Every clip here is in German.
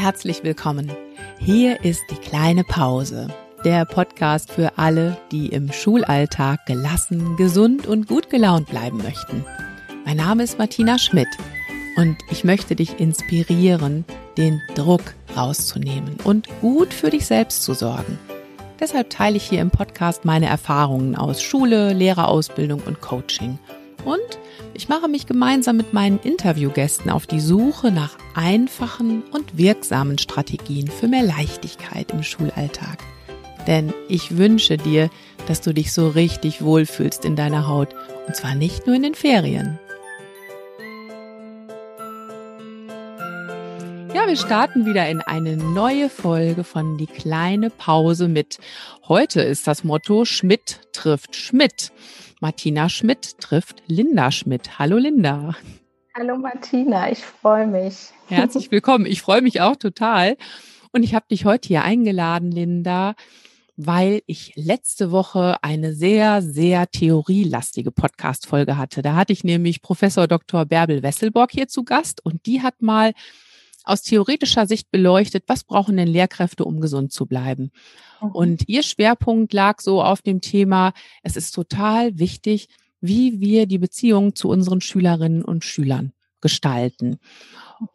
herzlich willkommen. Hier ist die kleine Pause, der Podcast für alle, die im Schulalltag gelassen, gesund und gut gelaunt bleiben möchten. Mein Name ist Martina Schmidt und ich möchte dich inspirieren, den Druck rauszunehmen und gut für dich selbst zu sorgen. Deshalb teile ich hier im Podcast meine Erfahrungen aus Schule, Lehrerausbildung und Coaching. Und ich mache mich gemeinsam mit meinen Interviewgästen auf die Suche nach einfachen und wirksamen Strategien für mehr Leichtigkeit im Schulalltag. Denn ich wünsche dir, dass du dich so richtig wohlfühlst in deiner Haut. Und zwar nicht nur in den Ferien. Ja, wir starten wieder in eine neue Folge von Die kleine Pause mit. Heute ist das Motto Schmidt trifft Schmidt. Martina Schmidt trifft Linda Schmidt. Hallo Linda. Hallo Martina, ich freue mich. Herzlich willkommen. Ich freue mich auch total. Und ich habe dich heute hier eingeladen, Linda, weil ich letzte Woche eine sehr, sehr theorielastige Podcast-Folge hatte. Da hatte ich nämlich Professor Dr. Bärbel Wesselborg hier zu Gast und die hat mal aus theoretischer Sicht beleuchtet, was brauchen denn Lehrkräfte, um gesund zu bleiben. Mhm. Und ihr Schwerpunkt lag so auf dem Thema, es ist total wichtig, wie wir die Beziehung zu unseren Schülerinnen und Schülern gestalten.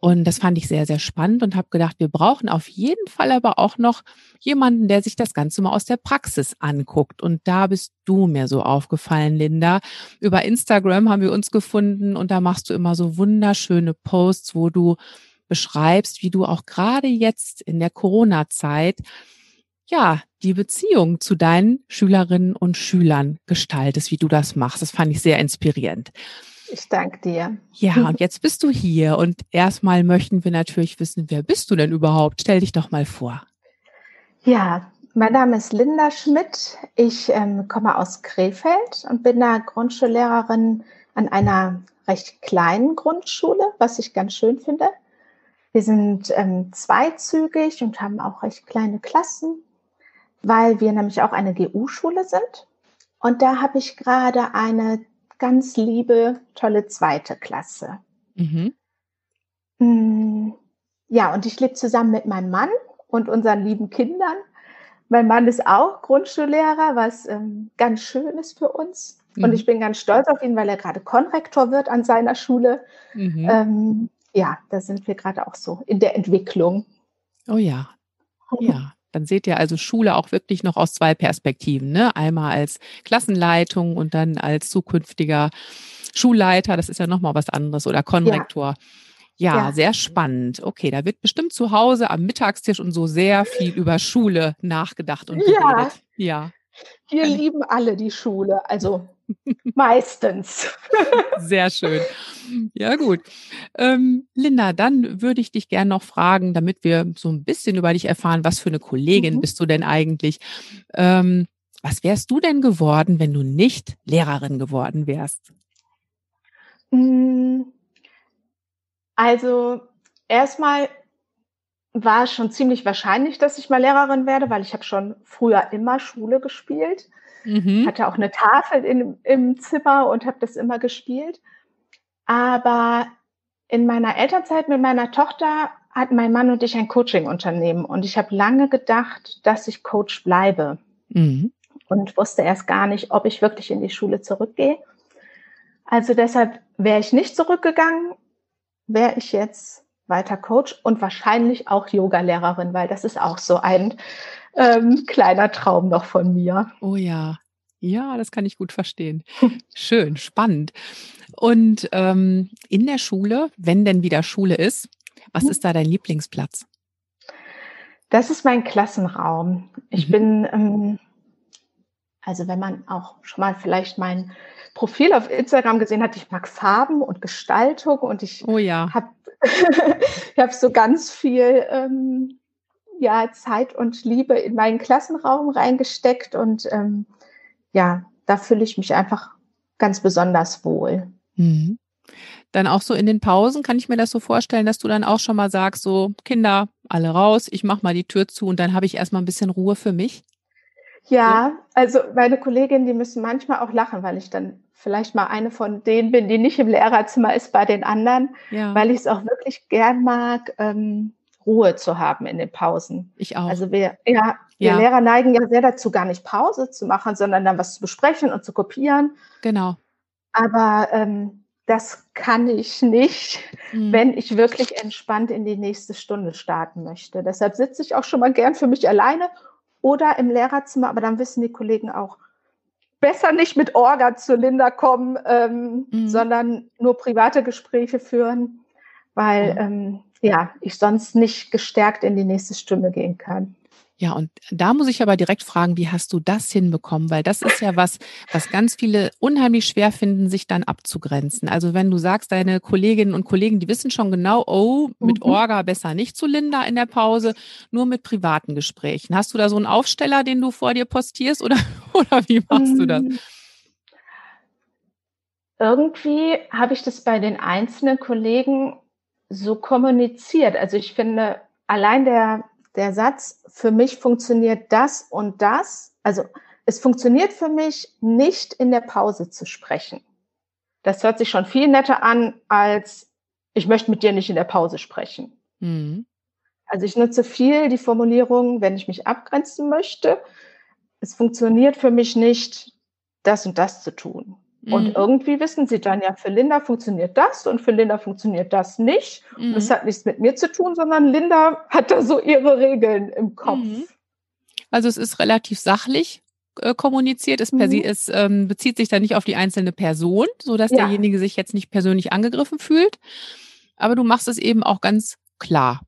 Und das fand ich sehr, sehr spannend und habe gedacht, wir brauchen auf jeden Fall aber auch noch jemanden, der sich das Ganze mal aus der Praxis anguckt. Und da bist du mir so aufgefallen, Linda. Über Instagram haben wir uns gefunden und da machst du immer so wunderschöne Posts, wo du beschreibst, wie du auch gerade jetzt in der Corona-Zeit ja, die Beziehung zu deinen Schülerinnen und Schülern gestaltest, wie du das machst. Das fand ich sehr inspirierend. Ich danke dir. Ja, und jetzt bist du hier und erstmal möchten wir natürlich wissen, wer bist du denn überhaupt? Stell dich doch mal vor. Ja, mein Name ist Linda Schmidt. Ich ähm, komme aus Krefeld und bin da Grundschullehrerin an einer recht kleinen Grundschule, was ich ganz schön finde. Wir sind ähm, zweizügig und haben auch recht kleine Klassen, weil wir nämlich auch eine GU-Schule sind. Und da habe ich gerade eine ganz liebe, tolle zweite Klasse. Mhm. Hm, ja, und ich lebe zusammen mit meinem Mann und unseren lieben Kindern. Mein Mann ist auch Grundschullehrer, was ähm, ganz schön ist für uns. Mhm. Und ich bin ganz stolz auf ihn, weil er gerade Konrektor wird an seiner Schule. Mhm. Ähm, ja, da sind wir gerade auch so in der Entwicklung. Oh ja, ja. Dann seht ihr also Schule auch wirklich noch aus zwei Perspektiven. Ne? Einmal als Klassenleitung und dann als zukünftiger Schulleiter. Das ist ja nochmal was anderes oder Konrektor. Ja. Ja, ja. sehr spannend. Okay, da wird bestimmt zu Hause am Mittagstisch und so sehr viel über Schule nachgedacht und geredet. Ja. ja. Wir lieben alle die Schule. Also Meistens. Sehr schön. Ja, gut. Ähm, Linda, dann würde ich dich gerne noch fragen, damit wir so ein bisschen über dich erfahren, was für eine Kollegin mhm. bist du denn eigentlich? Ähm, was wärst du denn geworden, wenn du nicht Lehrerin geworden wärst? Hm, also erstmal war es schon ziemlich wahrscheinlich, dass ich mal Lehrerin werde, weil ich habe schon früher immer Schule gespielt. Mhm. Hatte auch eine Tafel in, im Zimmer und habe das immer gespielt. Aber in meiner Elternzeit mit meiner Tochter hatten mein Mann und ich ein Coaching-Unternehmen und ich habe lange gedacht, dass ich Coach bleibe mhm. und wusste erst gar nicht, ob ich wirklich in die Schule zurückgehe. Also deshalb wäre ich nicht zurückgegangen, wäre ich jetzt weiter Coach und wahrscheinlich auch Yoga-Lehrerin, weil das ist auch so ein ähm, kleiner Traum noch von mir. Oh ja, ja, das kann ich gut verstehen. Schön, spannend. Und ähm, in der Schule, wenn denn wieder Schule ist, was mhm. ist da dein Lieblingsplatz? Das ist mein Klassenraum. Ich mhm. bin, ähm, also wenn man auch schon mal vielleicht mein Profil auf Instagram gesehen hat, ich mag Farben und Gestaltung und ich oh ja. habe hab so ganz viel ähm, ja, Zeit und Liebe in meinen Klassenraum reingesteckt und ähm, ja, da fühle ich mich einfach ganz besonders wohl. Mhm. Dann auch so in den Pausen kann ich mir das so vorstellen, dass du dann auch schon mal sagst, so Kinder, alle raus, ich mache mal die Tür zu und dann habe ich erstmal ein bisschen Ruhe für mich. Ja, also meine Kolleginnen, die müssen manchmal auch lachen, weil ich dann vielleicht mal eine von denen bin, die nicht im Lehrerzimmer ist bei den anderen, ja. weil ich es auch wirklich gern mag, ähm, Ruhe zu haben in den Pausen. Ich auch. Also wir, ja, wir Ja. Lehrer neigen ja sehr dazu, gar nicht Pause zu machen, sondern dann was zu besprechen und zu kopieren. Genau. Aber ähm, das kann ich nicht, Mhm. wenn ich wirklich entspannt in die nächste Stunde starten möchte. Deshalb sitze ich auch schon mal gern für mich alleine oder im Lehrerzimmer, aber dann wissen die Kollegen auch, besser nicht mit Orga zu Linda kommen, ähm, Mhm. sondern nur private Gespräche führen, weil Mhm. ähm, ja, ich sonst nicht gestärkt in die nächste Stunde gehen kann. Ja, und da muss ich aber direkt fragen, wie hast du das hinbekommen? Weil das ist ja was, was ganz viele unheimlich schwer finden, sich dann abzugrenzen. Also wenn du sagst, deine Kolleginnen und Kollegen, die wissen schon genau, oh, mit Mhm. Orga besser nicht zu Linda in der Pause, nur mit privaten Gesprächen. Hast du da so einen Aufsteller, den du vor dir postierst oder, oder wie machst du das? Mm. Irgendwie habe ich das bei den einzelnen Kollegen so kommuniziert. Also ich finde, allein der, der Satz, für mich funktioniert das und das, also es funktioniert für mich nicht in der Pause zu sprechen. Das hört sich schon viel netter an, als ich möchte mit dir nicht in der Pause sprechen. Mhm. Also ich nutze viel die Formulierung, wenn ich mich abgrenzen möchte. Es funktioniert für mich nicht, das und das zu tun. Und Mhm. irgendwie wissen sie dann ja, für Linda funktioniert das und für Linda funktioniert das nicht. Und das Mhm. hat nichts mit mir zu tun, sondern Linda hat da so ihre Regeln im Kopf. Mhm. Also es ist relativ sachlich äh, kommuniziert. Es, Mhm. es ähm, bezieht sich dann nicht auf die einzelne Person, so dass Ja. derjenige sich jetzt nicht persönlich angegriffen fühlt. Aber du machst es eben auch ganz klar.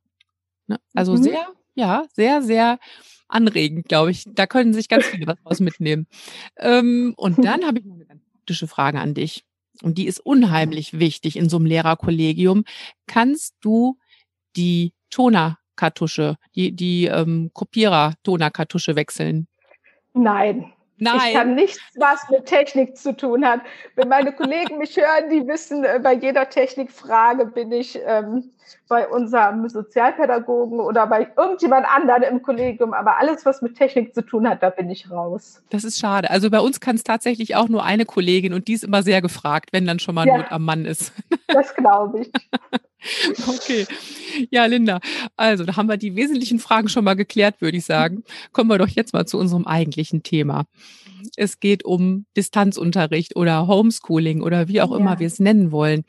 Ne? Also Mhm. sehr, ja, sehr, sehr anregend, glaube ich. Da können sich ganz viele was draus mitnehmen. Ähm, und dann habe ich noch eine ganz praktische Frage an dich. Und die ist unheimlich wichtig in so einem Lehrerkollegium. Kannst du die Tonerkartusche, die, die ähm, Kopierer-Tonerkartusche wechseln? Nein. Ich kann Nein. nichts, was mit Technik zu tun hat. Wenn meine Kollegen mich hören, die wissen, äh, bei jeder Technikfrage bin ich ähm, bei unserem Sozialpädagogen oder bei irgendjemand anderen im Kollegium. Aber alles, was mit Technik zu tun hat, da bin ich raus. Das ist schade. Also bei uns kann es tatsächlich auch nur eine Kollegin und die ist immer sehr gefragt, wenn dann schon mal Ja. Not am Mann ist. Das glaube ich. Okay. Ja, Linda. Also, da haben wir die wesentlichen Fragen schon mal geklärt, würde ich sagen. Kommen wir doch jetzt mal zu unserem eigentlichen Thema. Es geht um Distanzunterricht oder Homeschooling oder wie auch immer Ja. wir es nennen wollen.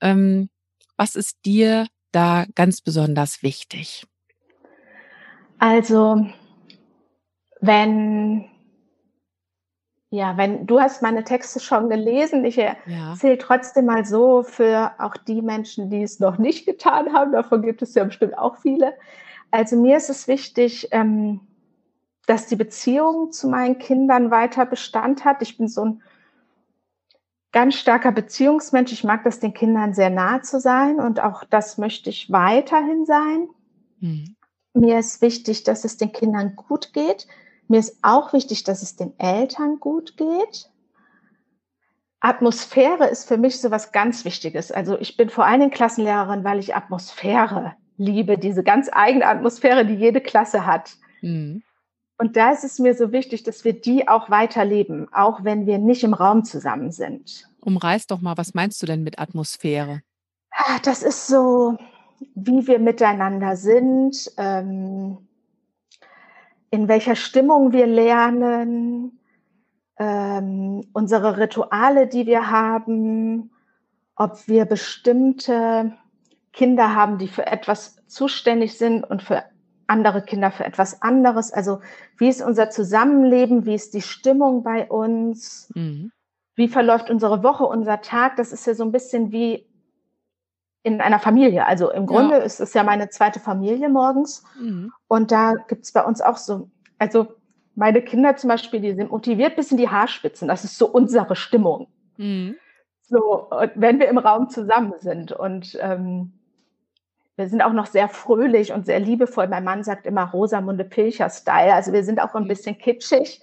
Ähm, was ist dir da ganz besonders wichtig? Also, wenn, ja, wenn du hast meine Texte schon gelesen, ich Ja. erzähle trotzdem mal so für auch die Menschen, die es noch nicht getan haben, davon gibt es ja bestimmt auch viele. Also mir ist es wichtig, ähm, dass die Beziehung zu meinen Kindern weiter Bestand hat. Ich bin so ein ganz starker Beziehungsmensch. Ich mag das, den Kindern sehr nah zu sein und auch das möchte ich weiterhin sein. Hm. Mir ist wichtig, dass es den Kindern gut geht. Mir ist auch wichtig, dass es den Eltern gut geht. Atmosphäre ist für mich so was ganz Wichtiges. Also ich bin vor allen Dingen Klassenlehrerin, weil ich Atmosphäre liebe, diese ganz eigene Atmosphäre, die jede Klasse hat. Hm. Und da ist es mir so wichtig, dass wir die auch weiterleben, auch wenn wir nicht im Raum zusammen sind. Umreiß doch mal, was meinst du denn mit Atmosphäre? Ah, Das ist so, wie wir miteinander sind, ähm, in welcher Stimmung wir lernen, ähm, unsere Rituale, die wir haben, ob wir bestimmte Kinder haben, die für etwas zuständig sind und für andere Kinder für etwas anderes. Also wie ist unser Zusammenleben, wie ist die Stimmung bei uns, Hm. wie verläuft unsere Woche, unser Tag. Das ist ja so ein bisschen wie in einer Familie. Also im Grunde ist es ja meine zweite Familie morgens. Hm. Und da gibt's bei uns auch so, also meine Kinder zum Beispiel, die sind motiviert bis in die Haarspitzen. Das ist so unsere Stimmung. Hm. So, wenn wir im Raum zusammen sind. Und ähm, wir sind auch noch sehr fröhlich und sehr liebevoll. Mein Mann sagt immer Rosamunde Pilcher-Style. Also wir sind auch ein bisschen kitschig.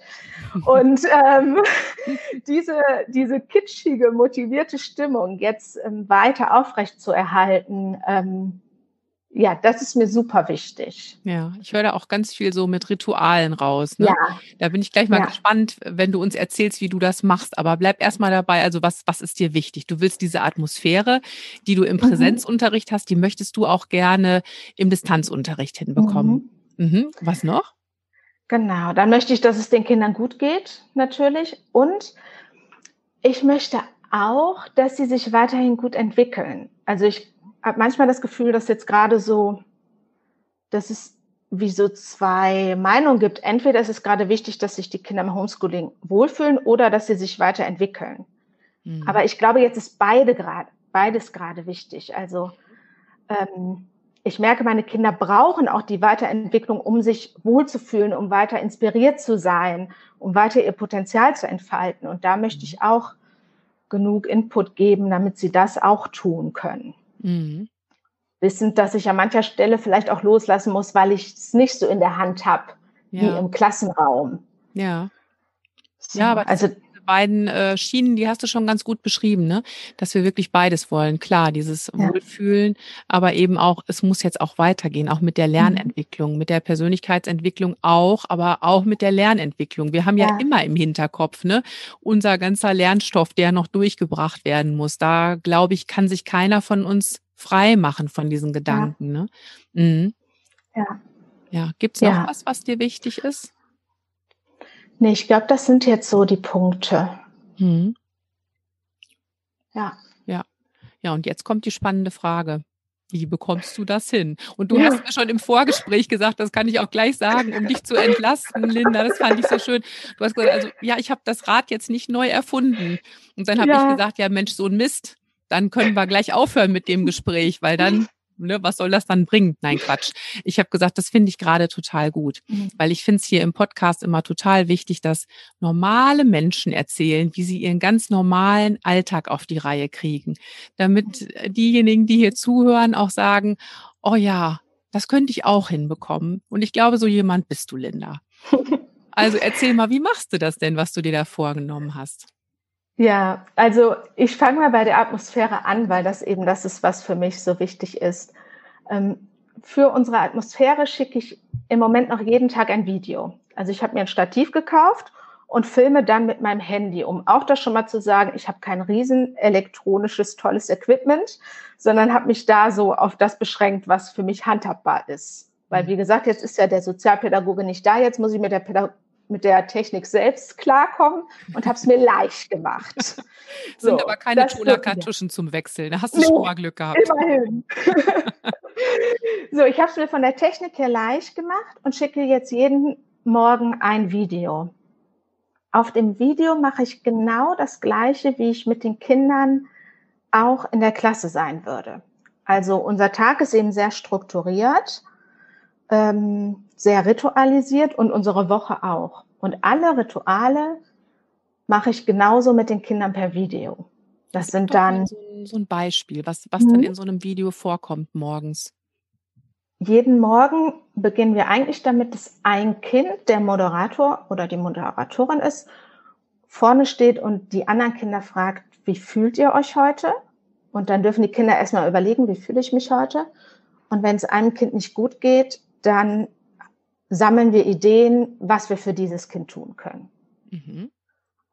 Und ähm, diese, diese kitschige, motivierte Stimmung jetzt ähm, weiter aufrecht zu erhalten, ähm, ja, das ist mir super wichtig. Ja, ich höre da auch ganz viel so mit Ritualen raus. Ne? Ja. Da bin ich gleich mal Ja. gespannt, wenn du uns erzählst, wie du das machst. Aber bleib erstmal dabei. Also was, was ist dir wichtig? Du willst diese Atmosphäre, die du im Mhm. Präsenzunterricht hast, die möchtest du auch gerne im Distanzunterricht hinbekommen. Mhm. Was noch? Genau, dann möchte ich, dass es den Kindern gut geht, natürlich. Und ich möchte auch, dass sie sich weiterhin gut entwickeln. Also ich habe manchmal das Gefühl, dass jetzt gerade so, dass es wie so zwei Meinungen gibt. Entweder ist es gerade wichtig, dass sich die Kinder im Homeschooling wohlfühlen oder dass sie sich weiterentwickeln. Mhm. Aber ich glaube, jetzt ist beide grad, beides gerade wichtig. Also ähm, ich merke, meine Kinder brauchen auch die Weiterentwicklung, um sich wohlzufühlen, um weiter inspiriert zu sein, um weiter ihr Potenzial zu entfalten. Und da möchte ich auch genug Input geben, damit sie das auch tun können. Mhm. Wissend, dass ich an mancher Stelle vielleicht auch loslassen muss, weil ich es nicht so in der Hand habe wie Ja, im Klassenraum. ja. Ja, aber also beiden äh, Schienen, die hast du schon ganz gut beschrieben, ne? Dass wir wirklich beides wollen. Klar, dieses Ja. Wohlfühlen, aber eben auch, es muss jetzt auch weitergehen, auch mit der Mhm. Lernentwicklung, mit der Persönlichkeitsentwicklung auch, aber auch mit der Lernentwicklung. Wir haben ja, Ja. immer im Hinterkopf, ne? Unser ganzer Lernstoff, der noch durchgebracht werden muss. Da, glaube ich, kann sich keiner von uns frei machen von diesen Gedanken, ne? Mhm. ja. Ja. Gibt's noch Ja. was, was dir wichtig ist? Nee, ich glaube, das sind jetzt so die Punkte. Mhm. Ja. Ja, und jetzt kommt die spannende Frage. Wie bekommst du das hin? Und du Ja. hast mir schon im Vorgespräch gesagt, das kann ich auch gleich sagen, um dich zu entlasten, Linda. Das fand ich so schön. Du hast gesagt, also ja, ich habe das Rad jetzt nicht neu erfunden. Und dann habe Ja. ich gesagt, ja Mensch, so ein Mist, dann können wir gleich aufhören mit dem Gespräch, weil dann, ne, was soll das dann bringen? Nein, Quatsch. Ich habe gesagt, das finde ich gerade total gut, Mhm. weil ich finde es hier im Podcast immer total wichtig, dass normale Menschen erzählen, wie sie ihren ganz normalen Alltag auf die Reihe kriegen, damit diejenigen, die hier zuhören, auch sagen, oh ja, das könnte ich auch hinbekommen. Und ich glaube, so jemand bist du, Linda. Also erzähl mal, wie machst du das denn, was du dir da vorgenommen hast? Ja, also ich fange mal bei der Atmosphäre an, weil das eben das ist, was für mich so wichtig ist. Ähm, für unsere Atmosphäre schicke ich im Moment noch jeden Tag ein Video. Also ich habe mir ein Stativ gekauft und filme dann mit meinem Handy, um auch das schon mal zu sagen, ich habe kein riesen elektronisches tolles Equipment, sondern habe mich da so auf das beschränkt, was für mich handhabbar ist. Weil wie gesagt, jetzt ist ja der Sozialpädagoge nicht da, jetzt muss ich mit der Pädag mit der Technik selbst klarkommen und habe es mir leicht gemacht. So, sind aber keine Toner-Kartuschen zum Wechseln. Da hast du Nee, schon mal Glück gehabt. Immerhin. so, ich habe es mir von der Technik her leicht gemacht und schicke jetzt jeden Morgen ein Video. Auf dem Video mache ich genau das Gleiche, wie ich mit den Kindern auch in der Klasse sein würde. Also unser Tag ist eben sehr strukturiert, ähm, sehr ritualisiert und unsere Woche auch. Und alle Rituale mache ich genauso mit den Kindern per Video. Das sind dann so, ein- so ein Beispiel, was, was dann Mhm. in so einem Video vorkommt morgens. jeden Morgen beginnen wir eigentlich damit, dass ein Kind, der Moderator oder die Moderatorin ist, vorne steht und die anderen Kinder fragt, wie fühlt ihr euch heute? Und dann dürfen die Kinder erstmal überlegen, wie fühle ich mich heute? Und wenn es einem Kind nicht gut geht, dann sammeln wir Ideen, was wir für dieses Kind tun können. Mhm.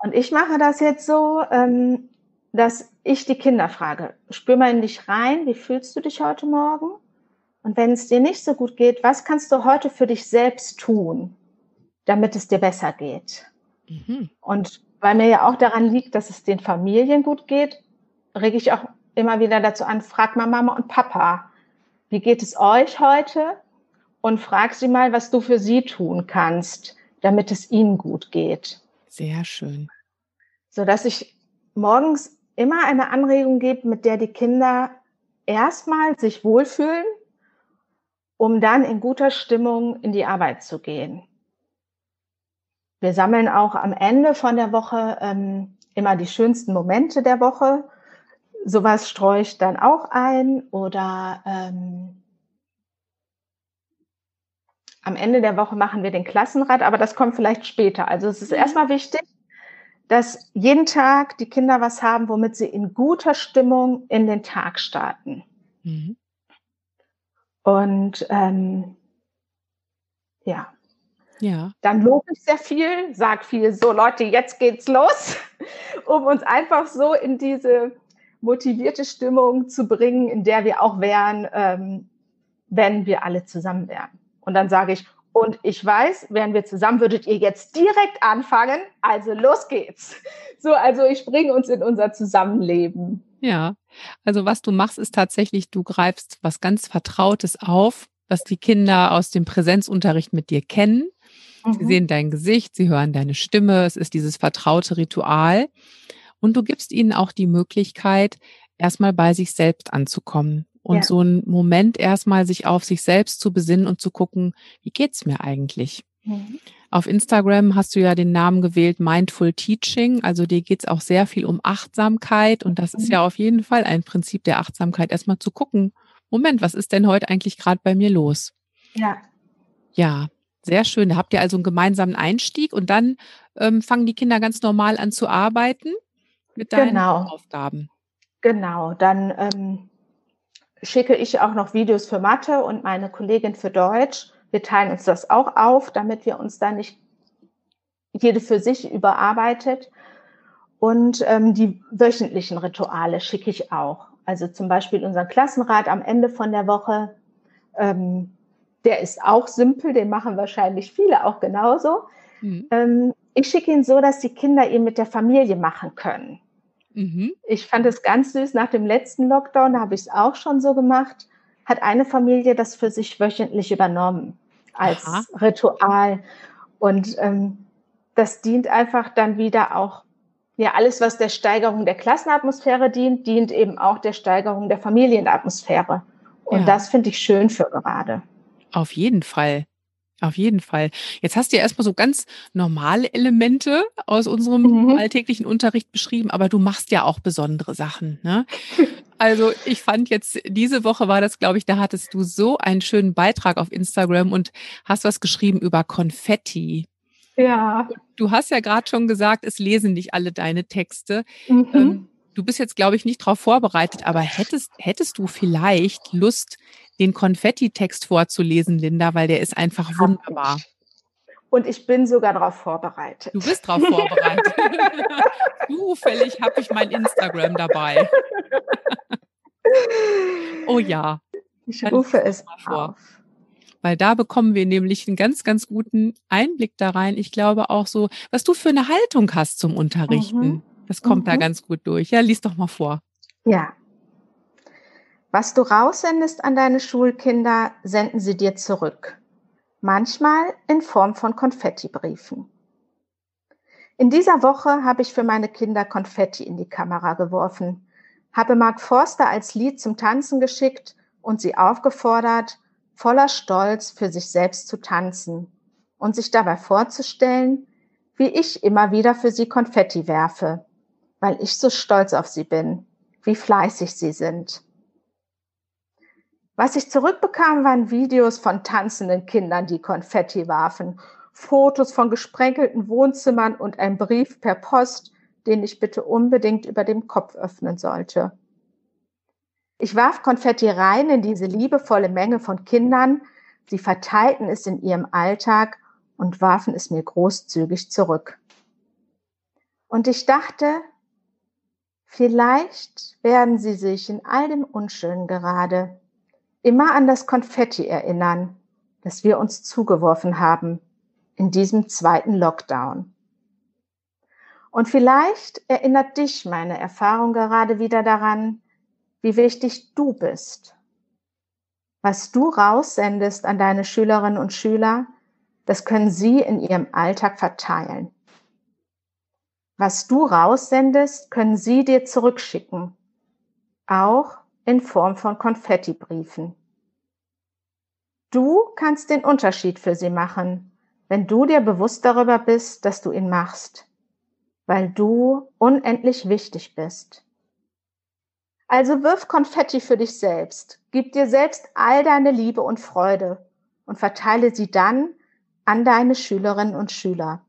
Und ich mache das jetzt so, ähm, dass ich die Kinder frage, spür mal in dich rein, wie fühlst du dich heute Morgen? Und wenn es dir nicht so gut geht, was kannst du heute für dich selbst tun, damit es dir besser geht? Mhm. Und weil mir ja auch daran liegt, dass es den Familien gut geht, rege ich auch immer wieder dazu an, frag mal Mama und Papa, wie geht es euch heute? Und frag sie mal, was du für sie tun kannst, damit es ihnen gut geht. Sehr schön. So dass ich morgens immer eine Anregung gebe, mit der die Kinder erstmal sich wohlfühlen, um dann in guter Stimmung in die Arbeit zu gehen. Wir sammeln auch am Ende von der Woche ähm, immer die schönsten Momente der Woche. Sowas streue ich dann auch ein oder ähm, am Ende der Woche machen wir den Klassenrat, aber das kommt vielleicht später. Also es ist erstmal wichtig, dass jeden Tag die Kinder was haben, womit sie in guter Stimmung in den Tag starten. Mhm. Und ähm, ja. Ja. Dann lobe ich sehr viel, sage viel, so Leute, jetzt geht's los, um uns einfach so in diese motivierte Stimmung zu bringen, in der wir auch wären, ähm, wenn wir alle zusammen wären. Und dann sage ich, und ich weiß, wären wir zusammen, würdet ihr jetzt direkt anfangen. Also los geht's. So, also ich bringe uns in unser Zusammenleben. Ja, also was du machst, ist tatsächlich, du greifst was ganz Vertrautes auf, was die Kinder aus dem Präsenzunterricht mit dir kennen. Mhm. Sie sehen dein Gesicht, sie hören deine Stimme, es ist dieses vertraute Ritual. Und du gibst ihnen auch die Möglichkeit, erstmal bei sich selbst anzukommen und ja. so einen Moment erstmal sich auf sich selbst zu besinnen und zu gucken, wie geht's mir eigentlich? Mhm. Auf Instagram hast du ja den Namen gewählt Mindful Teaching. Also dir geht's auch sehr viel um Achtsamkeit. Und das ist mhm. ja auf jeden Fall ein Prinzip der Achtsamkeit, erstmal zu gucken, Moment, was ist denn heute eigentlich gerade bei mir los? Ja. Ja, sehr schön. Da habt ihr also einen gemeinsamen Einstieg und dann ähm, fangen die Kinder ganz normal an zu arbeiten mit deinen genau. Aufgaben. Genau, dann ähm, schicke ich auch noch Videos für Mathe und meine Kollegin für Deutsch. Wir teilen uns das auch auf, damit wir uns da nicht jede für sich überarbeitet. Und ähm, die wöchentlichen Rituale schicke ich auch. Also zum Beispiel unseren Klassenrat am Ende von der Woche. Ähm, der ist auch simpel, den machen wahrscheinlich viele auch genauso. Mhm. Ähm, ich schicke ihn so, dass die Kinder ihn mit der Familie machen können. Mhm. Ich fand es ganz süß. Nach dem letzten Lockdown, da habe ich es auch schon so gemacht, hat eine Familie das für sich wöchentlich übernommen als Aha. Ritual. Und ähm, das dient einfach dann wieder auch, ja, alles, was der Steigerung der Klassenatmosphäre dient, dient eben auch der Steigerung der Familienatmosphäre. Und ja. das finde ich schön für gerade. Auf jeden Fall. Auf jeden Fall. Jetzt hast du ja erstmal so ganz normale Elemente aus unserem mhm. alltäglichen Unterricht beschrieben, aber du machst ja auch besondere Sachen. Ne? Also ich fand jetzt, diese Woche war das, glaube ich, da hattest du so einen schönen Beitrag auf Instagram und hast was geschrieben über Konfetti. Ja. Du hast ja gerade schon gesagt, es lesen nicht alle deine Texte. Mhm. Ähm, du bist jetzt, glaube ich, nicht darauf vorbereitet, aber hättest, hättest du vielleicht Lust, den Konfetti-Text vorzulesen, Linda, weil der ist einfach wunderbar. Und ich bin sogar darauf vorbereitet. Du bist darauf vorbereitet. Zufällig habe ich mein Instagram dabei. oh ja. Ich rufe es vor. Auf. Weil da bekommen wir nämlich einen ganz, ganz guten Einblick da rein. Ich glaube auch so, was du für eine Haltung hast zum Unterrichten. Mhm. Das kommt mhm. da ganz gut durch. Ja, lies doch mal vor. Ja. Was du raussendest an deine Schulkinder, senden sie dir zurück. Manchmal in Form von Konfettibriefen. In dieser Woche habe ich für meine Kinder Konfetti in die Kamera geworfen, habe Mark Forster als Lied zum Tanzen geschickt und sie aufgefordert, voller Stolz für sich selbst zu tanzen und sich dabei vorzustellen, wie ich immer wieder für sie Konfetti werfe, weil ich so stolz auf sie bin, wie fleißig sie sind. Was ich zurückbekam, waren Videos von tanzenden Kindern, die Konfetti warfen, Fotos von gesprenkelten Wohnzimmern und ein Brief per Post, den ich bitte unbedingt über dem Kopf öffnen sollte. Ich warf Konfetti rein in diese liebevolle Menge von Kindern, sie verteilten es in ihrem Alltag und warfen es mir großzügig zurück. Und ich dachte, vielleicht werden sie sich in all dem Unschönen gerade immer an das Konfetti erinnern, das wir uns zugeworfen haben in diesem zweiten Lockdown. Und vielleicht erinnert dich meine Erfahrung gerade wieder daran, wie wichtig du bist. Was du raussendest an deine Schülerinnen und Schüler, das können sie in ihrem Alltag verteilen. Was du raussendest, können sie dir zurückschicken. Auch in Form von Konfettibriefen. Du kannst den Unterschied für sie machen, wenn du dir bewusst darüber bist, dass du ihn machst, weil du unendlich wichtig bist. Also wirf Konfetti für dich selbst, gib dir selbst all deine Liebe und Freude und verteile sie dann an deine Schülerinnen und Schüler,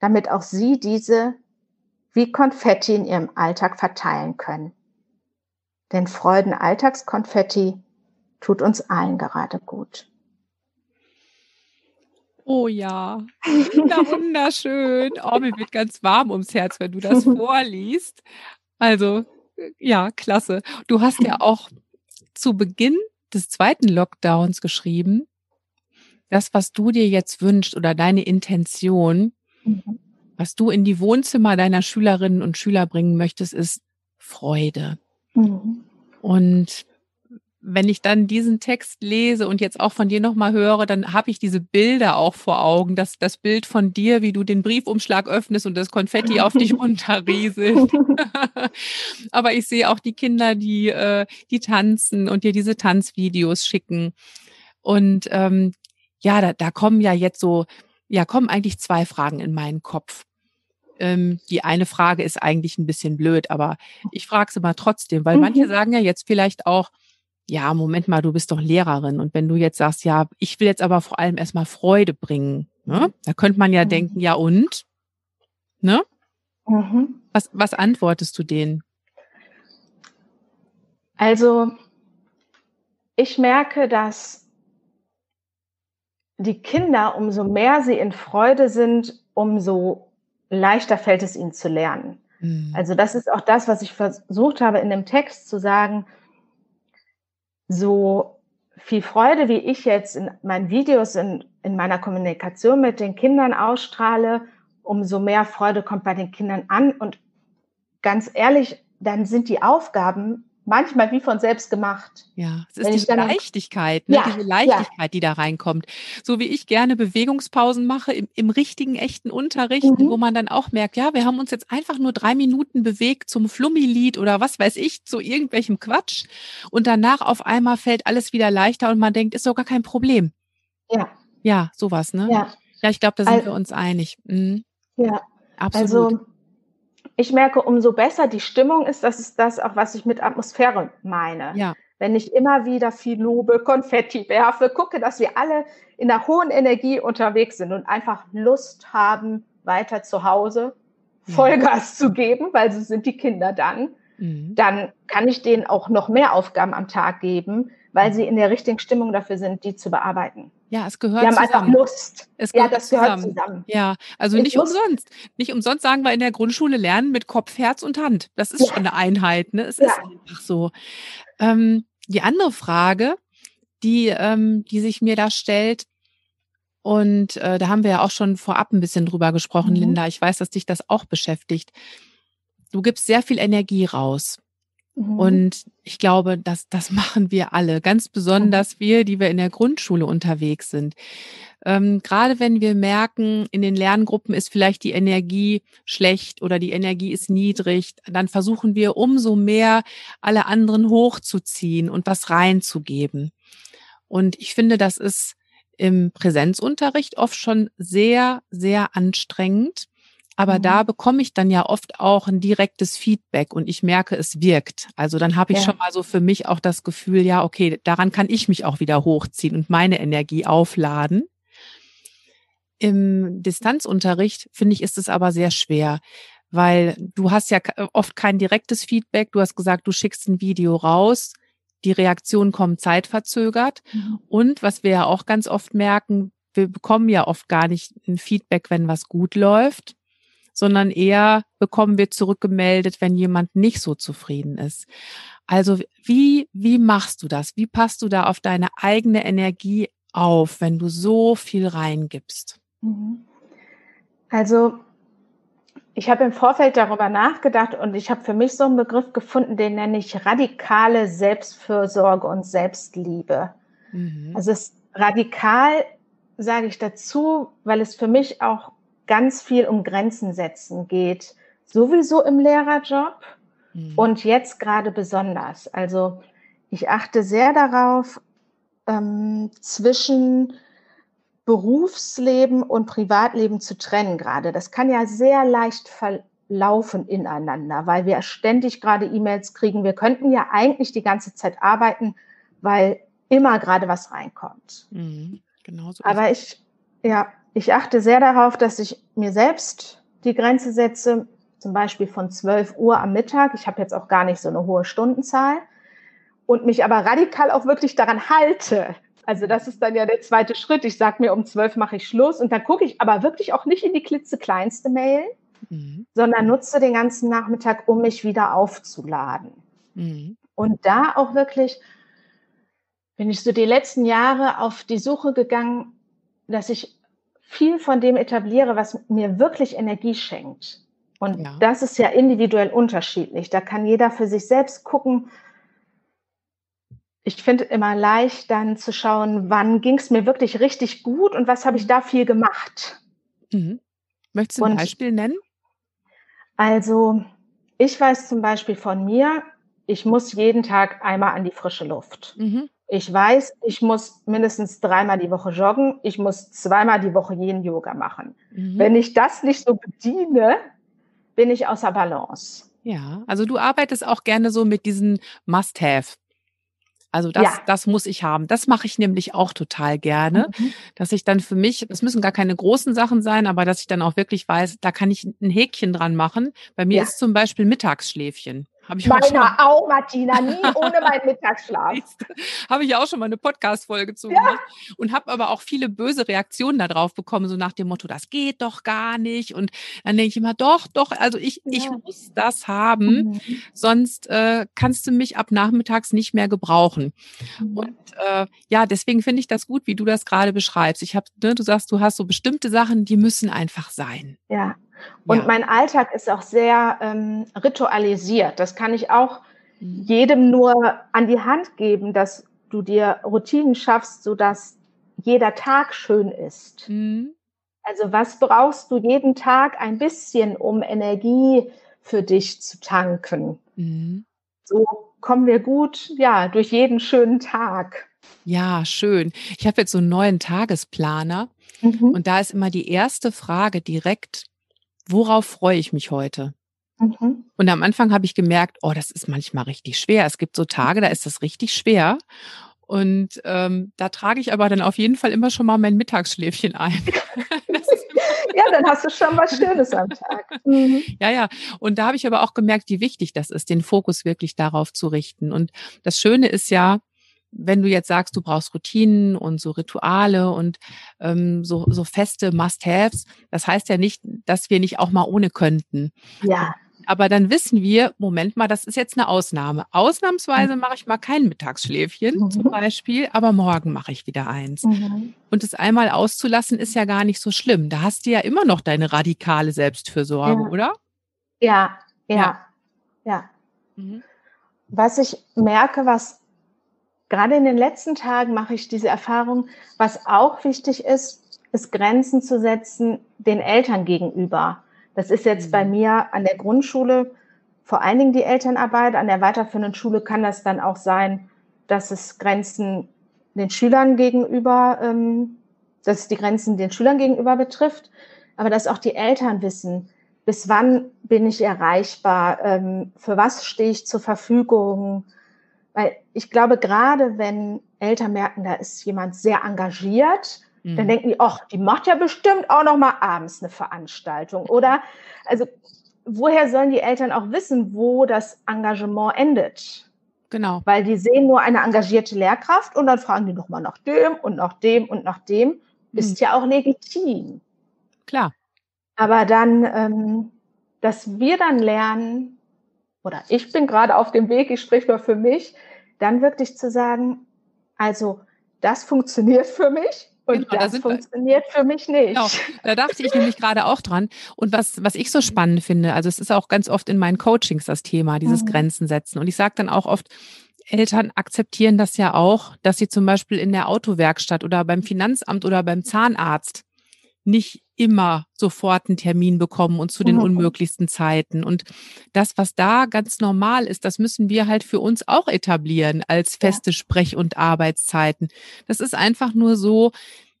damit auch sie diese wie Konfetti in ihrem Alltag verteilen können. Denn Freuden-Alltagskonfetti tut uns allen gerade gut. Oh ja, wunderschön. Oh, mir wird ganz warm ums Herz, wenn du das vorliest. Also, ja, klasse. Du hast ja auch zu Beginn des zweiten Lockdowns geschrieben, das, was du dir jetzt wünschst oder deine Intention, mhm. was du in die Wohnzimmer deiner Schülerinnen und Schüler bringen möchtest, ist Freude. Mhm. Und wenn ich dann diesen Text lese und jetzt auch von dir nochmal höre, dann habe ich diese Bilder auch vor Augen. Das, das Bild von dir, wie du den Briefumschlag öffnest und das Konfetti auf dich runterrieselt. Aber ich sehe auch die Kinder, die, äh, die tanzen und dir diese Tanzvideos schicken. Und ähm, ja, da, da kommen ja jetzt so, ja, kommen eigentlich zwei Fragen in meinen Kopf. Ähm, die eine Frage ist eigentlich ein bisschen blöd, aber ich frage sie mal trotzdem, weil mhm. manche sagen ja jetzt vielleicht auch, ja, Moment mal, du bist doch Lehrerin. Und wenn du jetzt sagst, ja, ich will jetzt aber vor allem erstmal Freude bringen, ne? da könnte man ja mhm. denken, ja und? Ne? Mhm. Was, was antwortest du denen? Also, ich merke, dass die Kinder, umso mehr sie in Freude sind, umso leichter fällt es ihnen zu lernen. Mhm. Also das ist auch das, was ich versucht habe in dem Text zu sagen so viel Freude, wie ich jetzt in meinen Videos, in, in meiner Kommunikation mit den Kindern ausstrahle, umso mehr Freude kommt bei den Kindern an. Und ganz ehrlich, dann sind die Aufgaben manchmal wie von selbst gemacht. Ja, es ist Wenn diese dann, Leichtigkeit, ne? Ja, diese Leichtigkeit, ja. die da reinkommt. So wie ich gerne Bewegungspausen mache im, im richtigen, echten Unterricht, mhm. wo man dann auch merkt, ja, wir haben uns jetzt einfach nur drei Minuten bewegt zum Flummi-Lied oder was weiß ich, zu irgendwelchem Quatsch. Und danach auf einmal fällt alles wieder leichter und man denkt, ist doch gar kein Problem. Ja. Ja, sowas, ne? Ja. Ja, ich glaube, da sind also, wir uns einig. Mhm. Ja. Absolut. Also ich merke, umso besser die Stimmung ist, das ist das auch, was ich mit Atmosphäre meine. Ja. Wenn ich immer wieder viel lobe, Konfetti werfe, gucke, dass wir alle in einer hohen Energie unterwegs sind und einfach Lust haben, weiter zu Hause Vollgas ja. zu geben, weil so sind die Kinder dann, mhm. dann kann ich denen auch noch mehr Aufgaben am Tag geben, weil sie in der richtigen Stimmung dafür sind, die zu bearbeiten. Ja, es gehört zusammen. Wir haben einfach Lust. Es gehört ja, das zusammen. gehört zusammen. Ja, also ich nicht Lust. umsonst. Nicht umsonst sagen wir in der Grundschule lernen mit Kopf, Herz und Hand. Das ist ja. schon eine Einheit. Ne? Es ja. ist einfach so. Ähm, die andere Frage, die, ähm, die sich mir da stellt, und äh, da haben wir ja auch schon vorab ein bisschen drüber gesprochen, mhm. Linda. Ich weiß, dass dich das auch beschäftigt. Du gibst sehr viel Energie raus. Mhm. Und ich glaube, dass das machen wir alle, ganz besonders wir, die wir in der Grundschule unterwegs sind. Ähm, gerade wenn wir merken, in den Lerngruppen ist vielleicht die Energie schlecht oder die Energie ist niedrig, dann versuchen wir umso mehr alle anderen hochzuziehen und was reinzugeben. Und ich finde, das ist im Präsenzunterricht oft schon sehr, sehr anstrengend. Aber mhm. da bekomme ich dann ja oft auch ein direktes Feedback und ich merke, es wirkt. Also dann habe ich ja. schon mal so für mich auch das Gefühl, ja, okay, daran kann ich mich auch wieder hochziehen und meine Energie aufladen. Im Distanzunterricht finde ich, ist es aber sehr schwer, weil du hast ja oft kein direktes Feedback. Du hast gesagt, du schickst ein Video raus. Die Reaktionen kommen zeitverzögert. Mhm. Und was wir ja auch ganz oft merken, wir bekommen ja oft gar nicht ein Feedback, wenn was gut läuft, sondern eher bekommen wir zurückgemeldet, wenn jemand nicht so zufrieden ist. Also wie, wie machst du das? Wie passt du da auf deine eigene Energie auf, wenn du so viel reingibst? Mhm. Also ich habe im Vorfeld darüber nachgedacht und ich habe für mich so einen Begriff gefunden, den nenne ich radikale Selbstfürsorge und Selbstliebe. Mhm. Also es radikal sage ich dazu, weil es für mich auch ganz viel um Grenzen setzen geht, sowieso im Lehrerjob mhm. und jetzt gerade besonders. Also ich achte sehr darauf, ähm, zwischen Berufsleben und Privatleben zu trennen gerade. Das kann ja sehr leicht verlaufen ineinander, weil wir ständig gerade E-Mails kriegen. Wir könnten ja eigentlich die ganze Zeit arbeiten, weil immer gerade was reinkommt. Mhm, genau so Aber ich, ja, ich achte sehr darauf, dass ich mir selbst die Grenze setze, zum Beispiel von 12 Uhr am Mittag. Ich habe jetzt auch gar nicht so eine hohe Stundenzahl. und mich aber radikal auch wirklich daran halte. Also das ist dann ja der zweite Schritt. Ich sage mir, um zwölf mache ich Schluss und dann gucke ich aber wirklich auch nicht in die klitzekleinste Mail, mhm. sondern nutze den ganzen Nachmittag, um mich wieder aufzuladen. Mhm. Und da auch wirklich bin ich so die letzten Jahre auf die Suche gegangen, dass ich viel von dem etabliere, was mir wirklich Energie schenkt. Und ja. das ist ja individuell unterschiedlich. Da kann jeder für sich selbst gucken. Ich finde immer leicht, dann zu schauen, wann ging es mir wirklich richtig gut und was habe ich da viel gemacht. Mhm. Möchtest du ein und Beispiel nennen? Also, ich weiß zum Beispiel von mir, ich muss jeden Tag einmal an die frische Luft. Mhm. Ich weiß, ich muss mindestens dreimal die Woche joggen. Ich muss zweimal die Woche jeden Yoga machen. Mhm. Wenn ich das nicht so bediene, bin ich außer Balance. Ja, also du arbeitest auch gerne so mit diesen Must-Have. Also das, ja. das muss ich haben. Das mache ich nämlich auch total gerne, mhm. dass ich dann für mich, das müssen gar keine großen Sachen sein, aber dass ich dann auch wirklich weiß, da kann ich ein Häkchen dran machen. Bei mir ja. ist zum Beispiel Mittagsschläfchen. Hab ich Meiner auch, Martina, nie ohne meinen Mittagsschlaf. habe ich auch schon mal eine Podcast-Folge zu ja. und habe aber auch viele böse Reaktionen darauf bekommen, so nach dem Motto, das geht doch gar nicht. Und dann denke ich immer, doch, doch, also ich, ja. ich muss das haben, mhm. sonst äh, kannst du mich ab nachmittags nicht mehr gebrauchen. Mhm. Und äh, ja, deswegen finde ich das gut, wie du das gerade beschreibst. Ich habe, ne, du sagst, du hast so bestimmte Sachen, die müssen einfach sein. Ja. Und ja. mein Alltag ist auch sehr ähm, ritualisiert. Das kann ich auch jedem nur an die Hand geben, dass du dir Routinen schaffst, sodass jeder Tag schön ist. Mhm. Also was brauchst du jeden Tag ein bisschen, um Energie für dich zu tanken? Mhm. So kommen wir gut, ja, durch jeden schönen Tag. Ja, schön. Ich habe jetzt so einen neuen Tagesplaner mhm. und da ist immer die erste Frage direkt, worauf freue ich mich heute? Mhm. Und am Anfang habe ich gemerkt, oh, das ist manchmal richtig schwer. Es gibt so Tage, da ist das richtig schwer. Und ähm, da trage ich aber dann auf jeden Fall immer schon mal mein Mittagsschläfchen ein. ja, dann hast du schon was Schönes am Tag. Mhm. Ja, ja. Und da habe ich aber auch gemerkt, wie wichtig das ist, den Fokus wirklich darauf zu richten. Und das Schöne ist ja, wenn du jetzt sagst, du brauchst Routinen und so Rituale und ähm, so, so feste Must-Haves, das heißt ja nicht, dass wir nicht auch mal ohne könnten. Ja. Aber dann wissen wir, Moment mal, das ist jetzt eine Ausnahme. Ausnahmsweise mache ich mal kein Mittagsschläfchen mhm. zum Beispiel, aber morgen mache ich wieder eins. Mhm. Und es einmal auszulassen ist ja gar nicht so schlimm. Da hast du ja immer noch deine radikale Selbstfürsorge, ja. oder? Ja, ja, ja. ja. Mhm. Was ich merke, was gerade in den letzten Tagen mache ich diese Erfahrung, was auch wichtig ist, ist Grenzen zu setzen den Eltern gegenüber. Das ist jetzt bei mhm. mir an der Grundschule vor allen Dingen die Elternarbeit. An der weiterführenden Schule kann das dann auch sein, dass es Grenzen den Schülern gegenüber, ähm, dass es die Grenzen den Schülern gegenüber betrifft, aber dass auch die Eltern wissen, bis wann bin ich erreichbar, ähm, für was stehe ich zur Verfügung, weil ich glaube, gerade wenn Eltern merken, da ist jemand sehr engagiert, mhm. dann denken die, ach, die macht ja bestimmt auch noch mal abends eine Veranstaltung. Oder also woher sollen die Eltern auch wissen, wo das Engagement endet? Genau. Weil die sehen nur eine engagierte Lehrkraft und dann fragen die noch mal nach dem und nach dem und nach dem. Mhm. Ist ja auch legitim. Klar. Aber dann, ähm, dass wir dann lernen, oder ich bin gerade auf dem Weg, ich spreche nur für mich, dann wirklich zu sagen, also das funktioniert für mich und genau, das da funktioniert wir, für mich nicht. Genau, da dachte ich nämlich gerade auch dran. Und was, was ich so spannend finde, also es ist auch ganz oft in meinen Coachings das Thema, dieses mhm. Grenzen setzen. Und ich sage dann auch oft, Eltern akzeptieren das ja auch, dass sie zum Beispiel in der Autowerkstatt oder beim Finanzamt oder beim Zahnarzt nicht immer sofort einen Termin bekommen und zu den mhm. unmöglichsten Zeiten. Und das, was da ganz normal ist, das müssen wir halt für uns auch etablieren als feste ja. Sprech- und Arbeitszeiten. Das ist einfach nur so,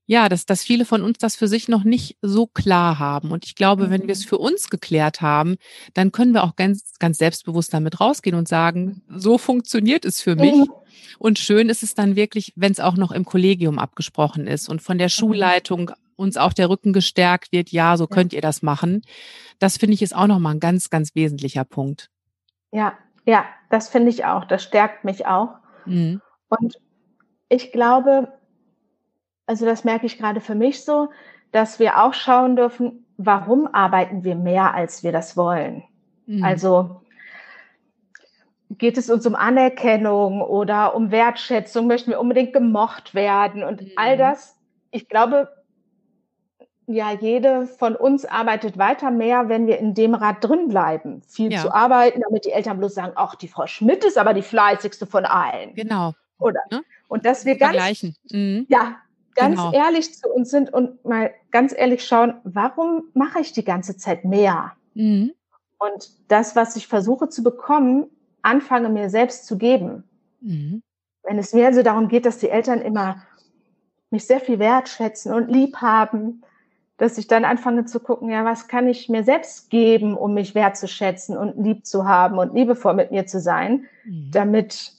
ja, dass, dass viele von uns das für sich noch nicht so klar haben. Und ich glaube, wenn wir es mhm. für uns geklärt haben, dann können wir auch ganz, ganz selbstbewusst damit rausgehen und sagen, so funktioniert es für mich. Mhm. Und schön ist es dann wirklich, wenn es auch noch im Kollegium abgesprochen ist und von der mhm. Schulleitung uns auch der Rücken gestärkt wird, ja, so könnt ihr das machen. Das finde ich ist auch nochmal ein ganz, ganz wesentlicher Punkt. Ja, ja, das finde ich auch. Das stärkt mich auch. Mhm. Und ich glaube, also das merke ich gerade für mich so, dass wir auch schauen dürfen, warum arbeiten wir mehr, als wir das wollen. Mhm. Also geht es uns um Anerkennung oder um Wertschätzung, möchten wir unbedingt gemocht werden und mhm. all das. Ich glaube, ja, jede von uns arbeitet weiter mehr, wenn wir in dem Rad drin bleiben, viel ja. zu arbeiten, damit die Eltern bloß sagen, ach, die Frau Schmidt ist aber die fleißigste von allen. Genau. Oder? Ne? Und dass wir ganz, mhm. ja, ganz genau. ehrlich zu uns sind und mal ganz ehrlich schauen, warum mache ich die ganze Zeit mehr? Mhm. Und das, was ich versuche zu bekommen, anfange mir selbst zu geben. Mhm. Wenn es mir also darum geht, dass die Eltern immer mich sehr viel wertschätzen und lieb haben, dass ich dann anfange zu gucken, ja, was kann ich mir selbst geben, um mich wertzuschätzen und lieb zu haben und liebevoll mit mir zu sein, mhm. damit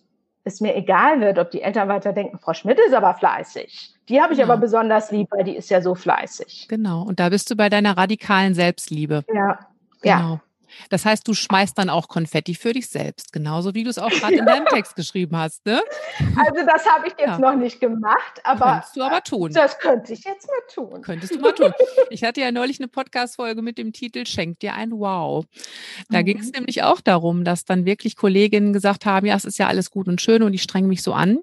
es mir egal wird, ob die Eltern weiter denken, Frau Schmidt ist aber fleißig. Die habe ich genau. aber besonders lieb, weil die ist ja so fleißig. Genau. Und da bist du bei deiner radikalen Selbstliebe. Ja. Genau. Ja. Das heißt, du schmeißt dann auch Konfetti für dich selbst, genauso wie du es auch gerade in deinem Text geschrieben hast, ne? Also das habe ich jetzt ja. noch nicht gemacht, aber Könntest du aber tun. Das könnte ich jetzt mal tun. Könntest du mal tun. Ich hatte ja neulich eine Podcast-Folge mit dem Titel Schenkt dir ein Wow. Da mhm. ging es nämlich auch darum, dass dann wirklich Kolleginnen gesagt haben, ja, es ist ja alles gut und schön und ich strenge mich so an.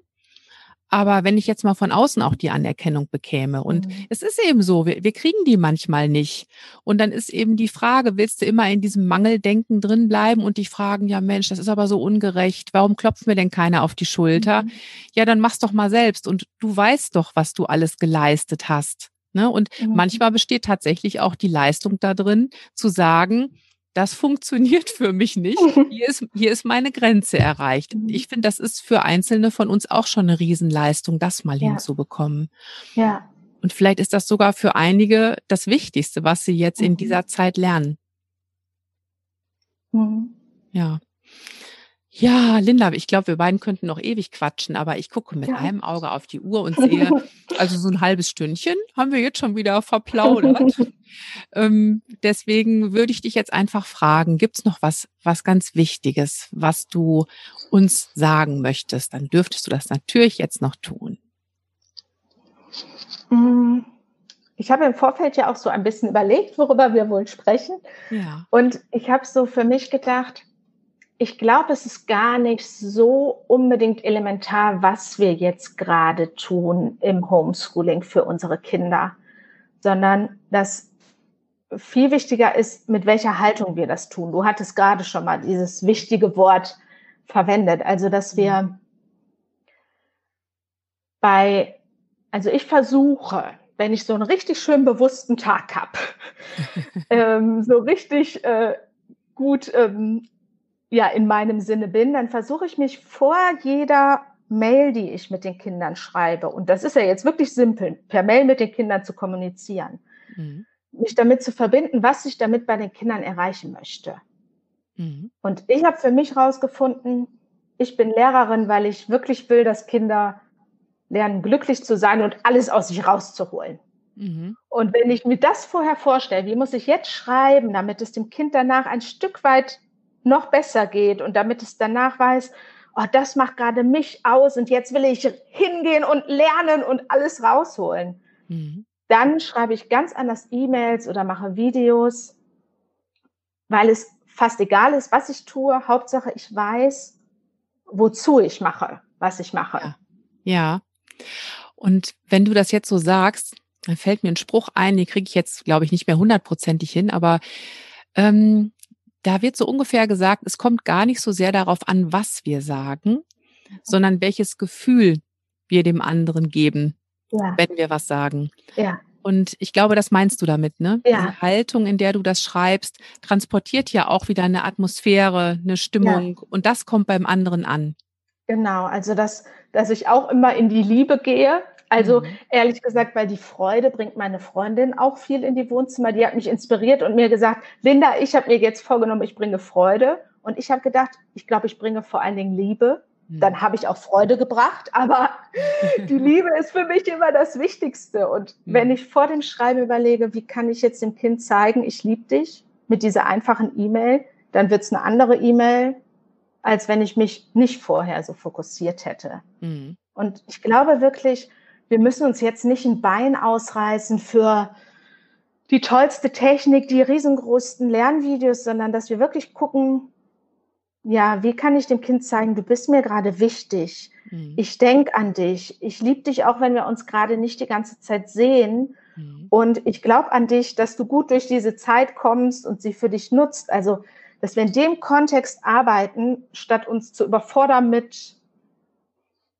Aber wenn ich jetzt mal von außen auch die Anerkennung bekäme und mhm. es ist eben so, wir, wir kriegen die manchmal nicht. Und dann ist eben die Frage, willst du immer in diesem Mangeldenken drin bleiben und dich fragen, ja Mensch, das ist aber so ungerecht, warum klopft mir denn keiner auf die Schulter? Mhm. Ja, dann mach's doch mal selbst und du weißt doch, was du alles geleistet hast. Ne? Und mhm. manchmal besteht tatsächlich auch die Leistung da drin, zu sagen, das funktioniert für mich nicht. Hier ist, hier ist meine Grenze erreicht. Mhm. Ich finde, das ist für Einzelne von uns auch schon eine Riesenleistung, das mal ja. hinzubekommen. Ja. Und vielleicht ist das sogar für einige das Wichtigste, was sie jetzt in mhm. dieser Zeit lernen. Mhm. Ja. Ja, Linda, ich glaube, wir beiden könnten noch ewig quatschen, aber ich gucke mit ja. einem Auge auf die Uhr und sehe, also so ein halbes Stündchen haben wir jetzt schon wieder verplaudert. ähm, deswegen würde ich dich jetzt einfach fragen, gibt's noch was, was ganz Wichtiges, was du uns sagen möchtest? Dann dürftest du das natürlich jetzt noch tun. Mm, ich habe im Vorfeld ja auch so ein bisschen überlegt, worüber wir wohl sprechen. Ja. Und ich habe so für mich gedacht, ich glaube, es ist gar nicht so unbedingt elementar, was wir jetzt gerade tun im Homeschooling für unsere Kinder, sondern dass viel wichtiger ist, mit welcher Haltung wir das tun. Du hattest gerade schon mal dieses wichtige Wort verwendet, also dass wir mhm. bei, also ich versuche, wenn ich so einen richtig schön bewussten Tag habe, ähm, so richtig äh, gut ähm, ja in meinem Sinne bin, dann versuche ich mich vor jeder Mail, die ich mit den Kindern schreibe, und das ist ja jetzt wirklich simpel, per Mail mit den Kindern zu kommunizieren, mhm. mich damit zu verbinden, was ich damit bei den Kindern erreichen möchte. Mhm. Und ich habe für mich herausgefunden, ich bin Lehrerin, weil ich wirklich will, dass Kinder lernen, glücklich zu sein und alles aus sich rauszuholen. Mhm. Und wenn ich mir das vorher vorstelle, wie muss ich jetzt schreiben, damit es dem Kind danach ein Stück weit noch besser geht und damit es danach weiß, oh, das macht gerade mich aus und jetzt will ich hingehen und lernen und alles rausholen. Mhm. Dann schreibe ich ganz anders E-Mails oder mache Videos, weil es fast egal ist, was ich tue. Hauptsache, ich weiß, wozu ich mache, was ich mache. Ja. ja. Und wenn du das jetzt so sagst, dann fällt mir ein Spruch ein, den kriege ich jetzt, glaube ich, nicht mehr hundertprozentig hin, aber ähm, da wird so ungefähr gesagt, es kommt gar nicht so sehr darauf an, was wir sagen, sondern welches Gefühl wir dem anderen geben, ja. wenn wir was sagen. Ja. Und ich glaube, das meinst du damit, ne? Ja. Diese Haltung, in der du das schreibst, transportiert ja auch wieder eine Atmosphäre, eine Stimmung ja. und das kommt beim anderen an. Genau, also dass, dass ich auch immer in die Liebe gehe, also mhm. ehrlich gesagt, weil die Freude bringt meine Freundin auch viel in die Wohnzimmer. Die hat mich inspiriert und mir gesagt, Linda, ich habe mir jetzt vorgenommen, ich bringe Freude. Und ich habe gedacht, ich glaube, ich bringe vor allen Dingen Liebe. Mhm. Dann habe ich auch Freude gebracht, aber die Liebe ist für mich immer das Wichtigste. Und mhm. wenn ich vor dem Schreiben überlege, wie kann ich jetzt dem Kind zeigen, ich liebe dich mit dieser einfachen E-Mail, dann wird es eine andere E-Mail als wenn ich mich nicht vorher so fokussiert hätte. Mhm. Und ich glaube wirklich, wir müssen uns jetzt nicht ein Bein ausreißen für die tollste Technik, die riesengroßen Lernvideos, sondern dass wir wirklich gucken, ja, wie kann ich dem Kind zeigen, du bist mir gerade wichtig. Mhm. Ich denke an dich. Ich liebe dich auch, wenn wir uns gerade nicht die ganze Zeit sehen. Mhm. Und ich glaube an dich, dass du gut durch diese Zeit kommst und sie für dich nutzt. Also, dass wir in dem Kontext arbeiten, statt uns zu überfordern mit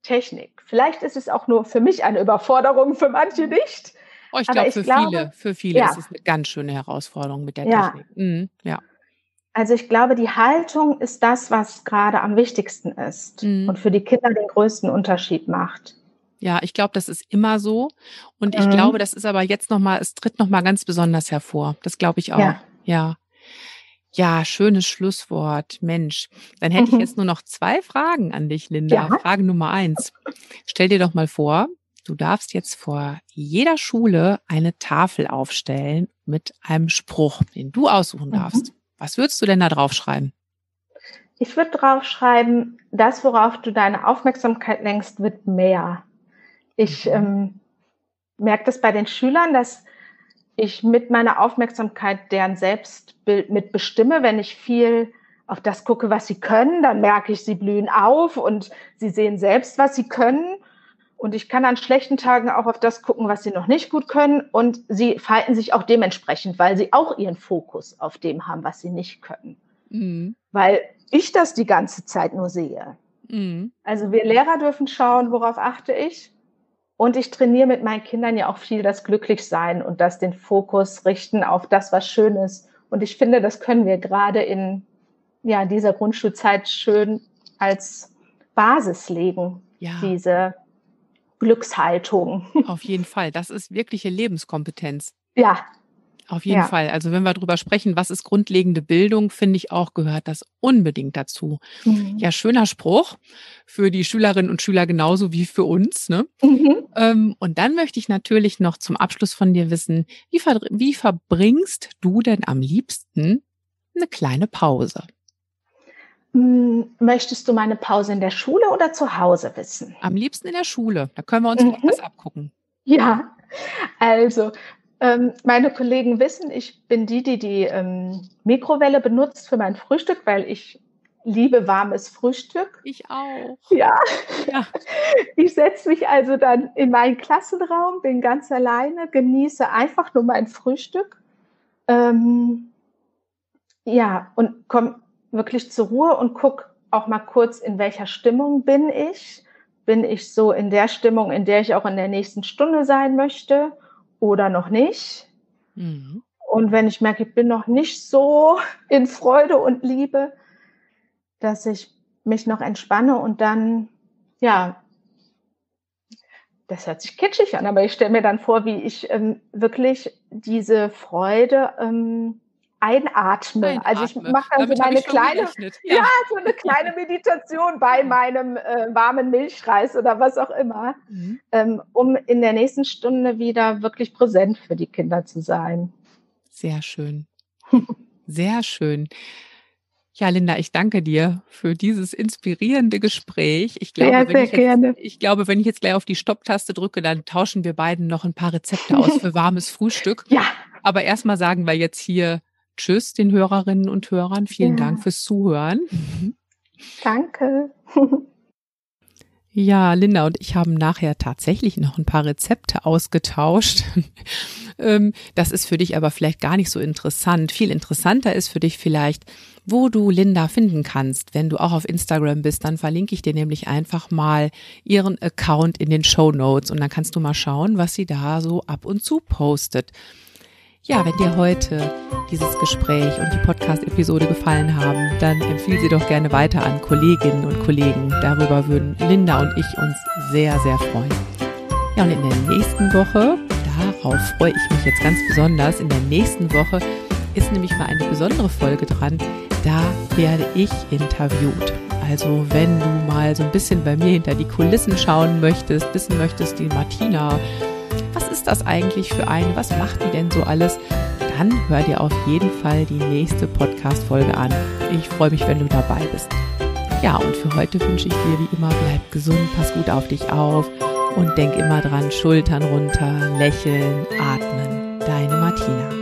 Technik. Vielleicht ist es auch nur für mich eine Überforderung, für manche nicht. Oh, ich, glaub, ich für glaube, viele, für viele ja. ist es eine ganz schöne Herausforderung mit der ja. Technik. Mhm, ja. Also ich glaube, die Haltung ist das, was gerade am wichtigsten ist mhm. und für die Kinder den größten Unterschied macht. Ja, ich glaube, das ist immer so. Und ich mhm. glaube, das ist aber jetzt nochmal, es tritt nochmal ganz besonders hervor. Das glaube ich auch. Ja. ja. Ja, schönes Schlusswort. Mensch, dann hätte ich jetzt nur noch zwei Fragen an dich, Linda. Ja. Frage Nummer eins. Stell dir doch mal vor, du darfst jetzt vor jeder Schule eine Tafel aufstellen mit einem Spruch, den du aussuchen mhm. darfst. Was würdest du denn da draufschreiben? Ich würde draufschreiben, das, worauf du deine Aufmerksamkeit lenkst, wird mehr. Ich mhm. ähm, merke das bei den Schülern, dass ich mit meiner Aufmerksamkeit deren Selbstbild mitbestimme. Wenn ich viel auf das gucke, was sie können, dann merke ich, sie blühen auf und sie sehen selbst, was sie können. Und ich kann an schlechten Tagen auch auf das gucken, was sie noch nicht gut können. Und sie verhalten sich auch dementsprechend, weil sie auch ihren Fokus auf dem haben, was sie nicht können. Mhm. Weil ich das die ganze Zeit nur sehe. Mhm. Also wir Lehrer dürfen schauen, worauf achte ich. Und ich trainiere mit meinen Kindern ja auch viel das Glücklichsein und das den Fokus richten auf das, was schön ist. Und ich finde, das können wir gerade in ja, dieser Grundschulzeit schön als Basis legen. Ja. Diese Glückshaltung. Auf jeden Fall. Das ist wirkliche Lebenskompetenz. Ja. Auf jeden ja. Fall. Also wenn wir darüber sprechen, was ist grundlegende Bildung, finde ich auch, gehört das unbedingt dazu. Mhm. Ja, schöner Spruch für die Schülerinnen und Schüler genauso wie für uns. Ne? Mhm. Ähm, und dann möchte ich natürlich noch zum Abschluss von dir wissen, wie, ver wie verbringst du denn am liebsten eine kleine Pause? Hm, möchtest du meine Pause in der Schule oder zu Hause wissen? Am liebsten in der Schule. Da können wir uns mhm. was abgucken. Ja, also ähm, meine Kollegen wissen, ich bin die, die die ähm, Mikrowelle benutzt für mein Frühstück, weil ich liebe warmes Frühstück. Ich auch. Ja. ja. Ich setze mich also dann in meinen Klassenraum, bin ganz alleine, genieße einfach nur mein Frühstück. Ähm, ja, und komme wirklich zur Ruhe und guck auch mal kurz, in welcher Stimmung bin ich. Bin ich so in der Stimmung, in der ich auch in der nächsten Stunde sein möchte oder noch nicht? Mhm. Und wenn ich merke, ich bin noch nicht so in Freude und Liebe, dass ich mich noch entspanne und dann, ja, das hört sich kitschig an, aber ich stelle mir dann vor, wie ich ähm, wirklich diese Freude ähm, einatme. einatme. Also ich mache dann so meine kleine, ja. ja. so eine kleine Meditation bei meinem äh, warmen Milchreis oder was auch immer, mhm. ähm, um in der nächsten Stunde wieder wirklich präsent für die Kinder zu sein. Sehr schön. Sehr schön. Ja, Linda, ich danke dir für dieses inspirierende Gespräch. Ich glaube, ja, wenn ich, jetzt, ich glaube, wenn ich jetzt gleich auf die Stopptaste drücke, dann tauschen wir beiden noch ein paar Rezepte aus für warmes Frühstück. Ja. Aber erstmal sagen wir jetzt hier Tschüss den Hörerinnen und Hörern. Vielen ja. Dank fürs Zuhören. Danke. Ja, Linda und ich haben nachher tatsächlich noch ein paar Rezepte ausgetauscht. Ähm, das ist für dich aber vielleicht gar nicht so interessant. Viel interessanter ist für dich vielleicht, wo du Linda finden kannst. Wenn du auch auf Instagram bist, dann verlinke ich dir nämlich einfach mal ihren Account in den Show Notes und dann kannst du mal schauen, was sie da so ab und zu postet. Ja, wenn dir heute dieses Gespräch und die Podcast-Episode gefallen haben, dann empfehle sie doch gerne weiter an Kolleginnen und Kollegen. Darüber würden Linda und ich uns sehr, sehr freuen. Ja, und in der nächsten Woche, darauf freue ich mich jetzt ganz besonders, in der nächsten Woche ist nämlich mal eine besondere Folge dran. Da werde ich interviewt. Also wenn du mal so ein bisschen bei mir hinter die Kulissen schauen möchtest, wissen möchtest, die Martina was ist das eigentlich für eine, was macht die denn so alles, dann hör dir auf jeden Fall die nächste Podcast-Folge an. Ich freue mich, wenn du dabei bist. Ja, und für heute wünsche ich dir wie immer, bleib gesund, pass gut auf dich auf und denk immer dran, Schultern runter, lächeln, atmen. Deine Martina.